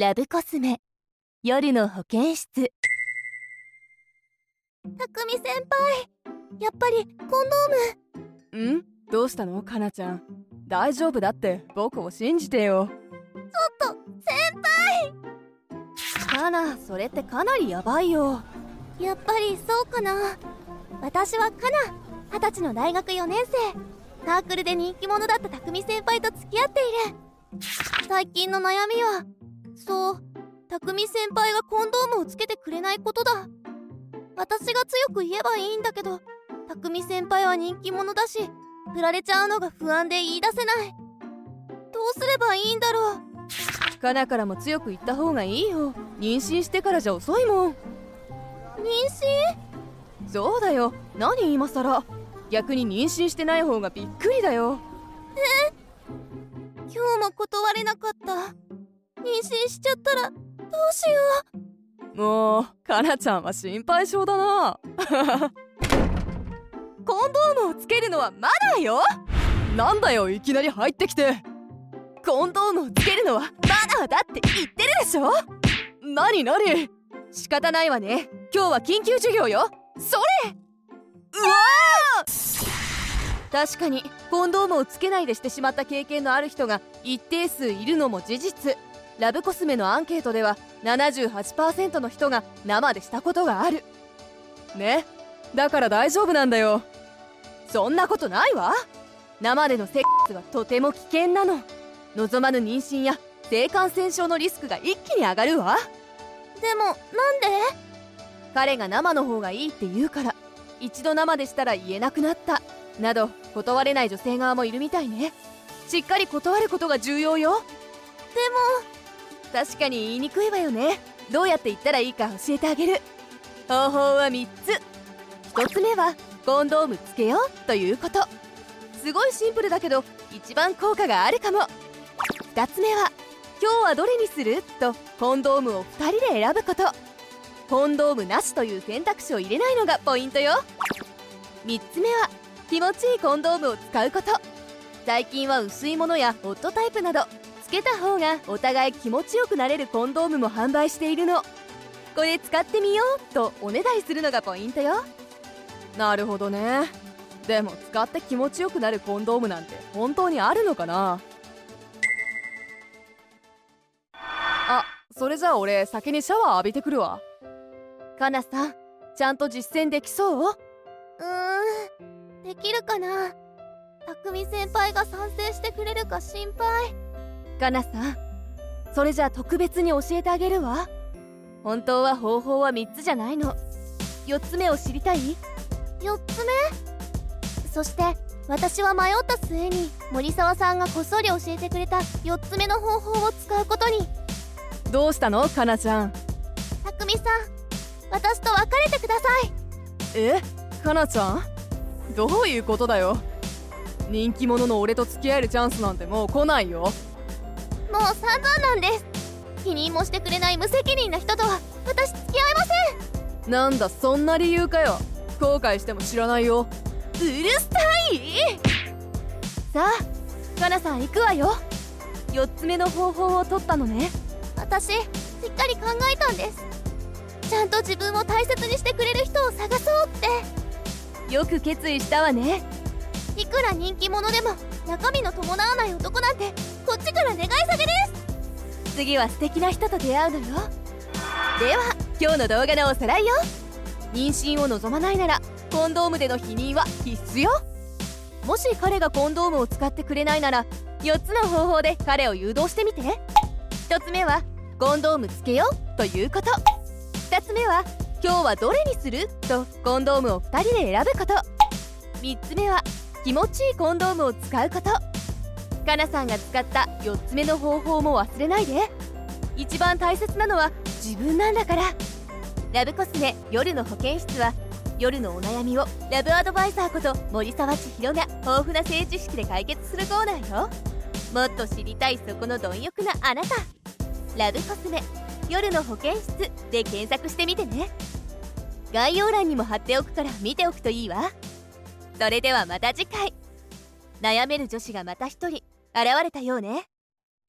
ラブコスメ。夜の保健室。たくみ先輩。やっぱりコンドーム。ん？どうしたの？かなちゃん。大丈夫だって。僕を信じてよ。ちょっと先輩。かなそれってかなりヤバいよ。やっぱりそうかな。私はかな二十歳の大学4年生。サークルで人気者だった匠先輩と付き合っている。最近の悩みはそう。匠先輩がコンドームをつけてくれないことだ。私が強く言えばいいんだけど匠先輩は人気者だし振られちゃうのが不安で言い出せない。どうすればいいんだろう。かなからも強く言った方がいいよ。妊娠してからじゃ遅いもん。妊娠？そうだよ。何今さら逆に妊娠してない方がびっくりだよ。え？今日も断れなかった妊娠しちゃったらどうしよう。もうかなちゃんは心配性だな。コンドームをつけるのはマナーよ。なんだよいきなり入ってきて。コンドームをつけるのはマナーだって言ってるでしょ。何何？仕方ないわね。今日は緊急授業よ。それ。うわ確かにコンドームをつけないでしてしまった経験のある人が一定数いるのも事実ラブコスメのアンケートでは78%の人が生でしたことがある。ねだから大丈夫なんだよ。そんなことないわ。生でのセックスはとても危険なの。望まぬ妊娠や性感染症のリスクが一気に上がるわ。でもなんで？彼が生の方がいいって言うから一度生でしたら言えなくなった。など断れない女性側もいるみたいね。しっかり断ることが重要よ。でも確かに言いにくいわよね。どうやって言ったらいいか教えてあげる。方法は3つ。1つ目はコンドームつけようということ。すごいシンプルだけど一番効果があるかも。2つ目は今日はどれにする？とコンドームを2人で選ぶこと。コンドームなしという選択肢を入れないのがポイントよ。3つ目は気持ちいいコンドームを使うこと。最近は薄いものやホットタイプなどけた方がお互い気持ちよくなれるコンドームも販売しているの。これ使ってみようとおねだりするのがポイントよ。なるほどね。でも使って気持ちよくなるコンドームなんて本当にあるのかな？あそれじゃあ俺先にシャワー浴びてくるわ。かなさんちゃんと実践できそう？うーんできるかな？匠先輩が賛成してくれるか心配かなさん。それじゃあ特別に教えてあげるわ。本当は方法は3つじゃないの。4つ目を知りたい ?4 つ目？そして私は迷った末に森沢さんがこっそり教えてくれた4つ目の方法を使うことに。どうしたの？かなちゃん匠さん私と別れてください。え？かなちゃん？どういうことだよ。人気者の俺と付き合えるチャンスなんてもう来ないよもう散々なんです。否認もしてくれない無責任な人とは私付き合いません。なんだそんな理由かよ。後悔しても知らないよ。うるさい！さあかなさん行くわよ。4つ目の方法を取ったのね。私しっかり考えたんです。ちゃんと自分を大切にしてくれる人を探そうって。よく決意したわね。いくら人気者でも中身の伴わない男なんてこっちから願い下げです。次は素敵な人と出会うのよ。では今日の動画のおさらいよ。妊娠を望まないならコンドームでの避妊は必須よ。もし彼がコンドームを使ってくれないなら4つの方法で彼を誘導してみて。1つ目はコンドームつけようということ。2つ目は今日はどれにする？とコンドームを2人で選ぶこと。3つ目は気持ちいいコンドームを使うこと。かなさんが使った4つ目の方法も忘れないで。一番大切なのは自分なんだから。ラブコスメ夜の保健室は夜のお悩みをラブアドバイザーこと森沢千尋が豊富な性知識で解決するコーナーよ。もっと知りたいそこの貪欲なあなた。ラブコスメ夜の保健室で検索してみてね。概要欄にも貼っておくから見ておくといいわ。それではまた次回。悩める女子がまた一人。現れたようね。